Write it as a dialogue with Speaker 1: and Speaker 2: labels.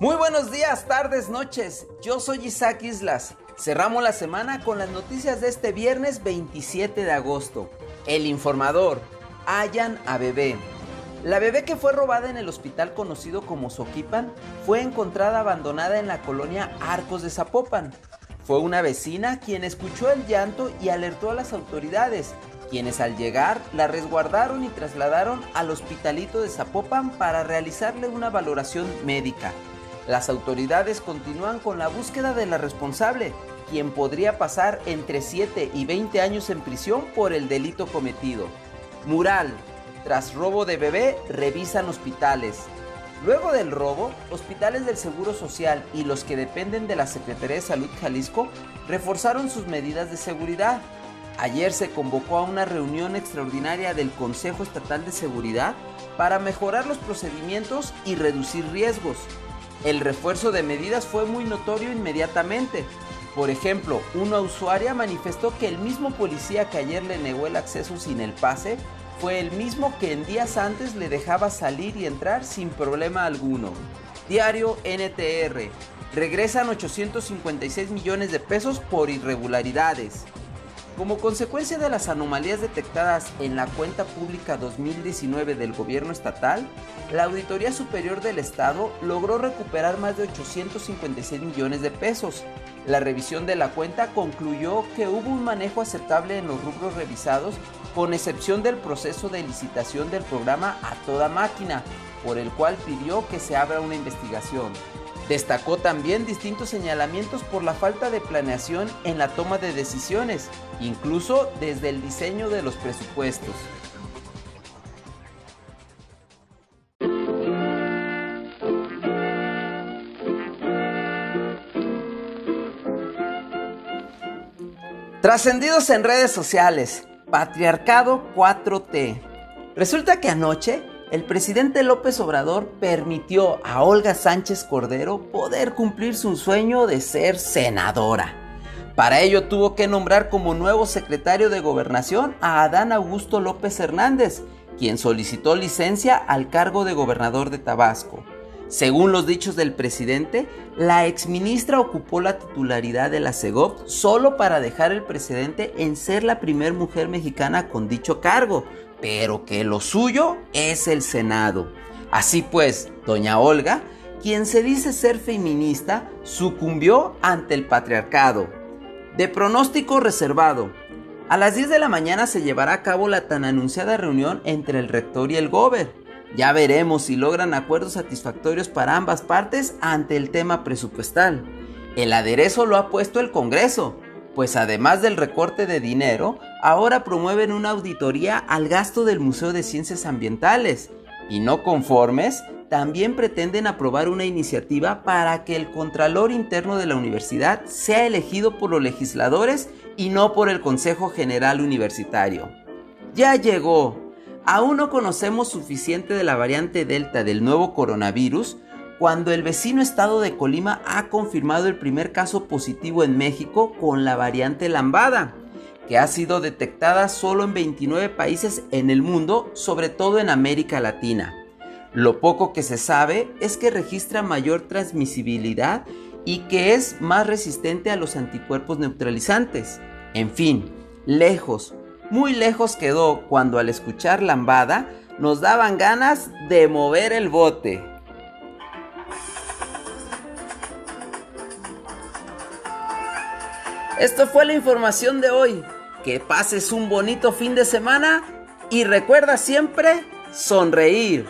Speaker 1: Muy buenos días, tardes, noches. Yo soy Isaac Islas. Cerramos la semana con las noticias de este viernes 27 de agosto. El informador. Hayan a bebé. La bebé que fue robada en el hospital conocido como Soquipan fue encontrada abandonada en la colonia Arcos de Zapopan. Fue una vecina quien escuchó el llanto y alertó a las autoridades, quienes al llegar la resguardaron y trasladaron al hospitalito de Zapopan para realizarle una valoración médica. Las autoridades continúan con la búsqueda de la responsable, quien podría pasar entre 7 y 20 años en prisión por el delito cometido. Mural. Tras robo de bebé, revisan hospitales. Luego del robo, hospitales del Seguro Social y los que dependen de la Secretaría de Salud Jalisco reforzaron sus medidas de seguridad. Ayer se convocó a una reunión extraordinaria del Consejo Estatal de Seguridad para mejorar los procedimientos y reducir riesgos. El refuerzo de medidas fue muy notorio inmediatamente. Por ejemplo, una usuaria manifestó que el mismo policía que ayer le negó el acceso sin el pase fue el mismo que en días antes le dejaba salir y entrar sin problema alguno. Diario NTR. Regresan 856 millones de pesos por irregularidades. Como consecuencia de las anomalías detectadas en la cuenta pública 2019 del gobierno estatal, la Auditoría Superior del Estado logró recuperar más de 856 millones de pesos. La revisión de la cuenta concluyó que hubo un manejo aceptable en los rubros revisados, con excepción del proceso de licitación del programa a toda máquina, por el cual pidió que se abra una investigación. Destacó también distintos señalamientos por la falta de planeación en la toma de decisiones, incluso desde el diseño de los presupuestos. Trascendidos en redes sociales, Patriarcado 4T. Resulta que anoche el presidente López Obrador permitió a Olga Sánchez Cordero poder cumplir su sueño de ser senadora. Para ello tuvo que nombrar como nuevo secretario de gobernación a Adán Augusto López Hernández, quien solicitó licencia al cargo de gobernador de Tabasco. Según los dichos del presidente, la exministra ocupó la titularidad de la CEGOP solo para dejar el precedente en ser la primer mujer mexicana con dicho cargo, pero que lo suyo es el Senado. Así pues, doña Olga, quien se dice ser feminista, sucumbió ante el patriarcado. De pronóstico reservado, a las 10 de la mañana se llevará a cabo la tan anunciada reunión entre el rector y el gober. Ya veremos si logran acuerdos satisfactorios para ambas partes ante el tema presupuestal. El aderezo lo ha puesto el Congreso, pues además del recorte de dinero, ahora promueven una auditoría al gasto del Museo de Ciencias Ambientales. Y no conformes, también pretenden aprobar una iniciativa para que el Contralor Interno de la Universidad sea elegido por los legisladores y no por el Consejo General Universitario. Ya llegó. Aún no conocemos suficiente de la variante Delta del nuevo coronavirus, cuando el vecino estado de Colima ha confirmado el primer caso positivo en México con la variante lambada, que ha sido detectada solo en 29 países en el mundo, sobre todo en América Latina. Lo poco que se sabe es que registra mayor transmisibilidad y que es más resistente a los anticuerpos neutralizantes. En fin, lejos, muy lejos quedó cuando al escuchar lambada nos daban ganas de mover el bote. Esto fue la información de hoy. Que pases un bonito fin de semana y recuerda siempre sonreír.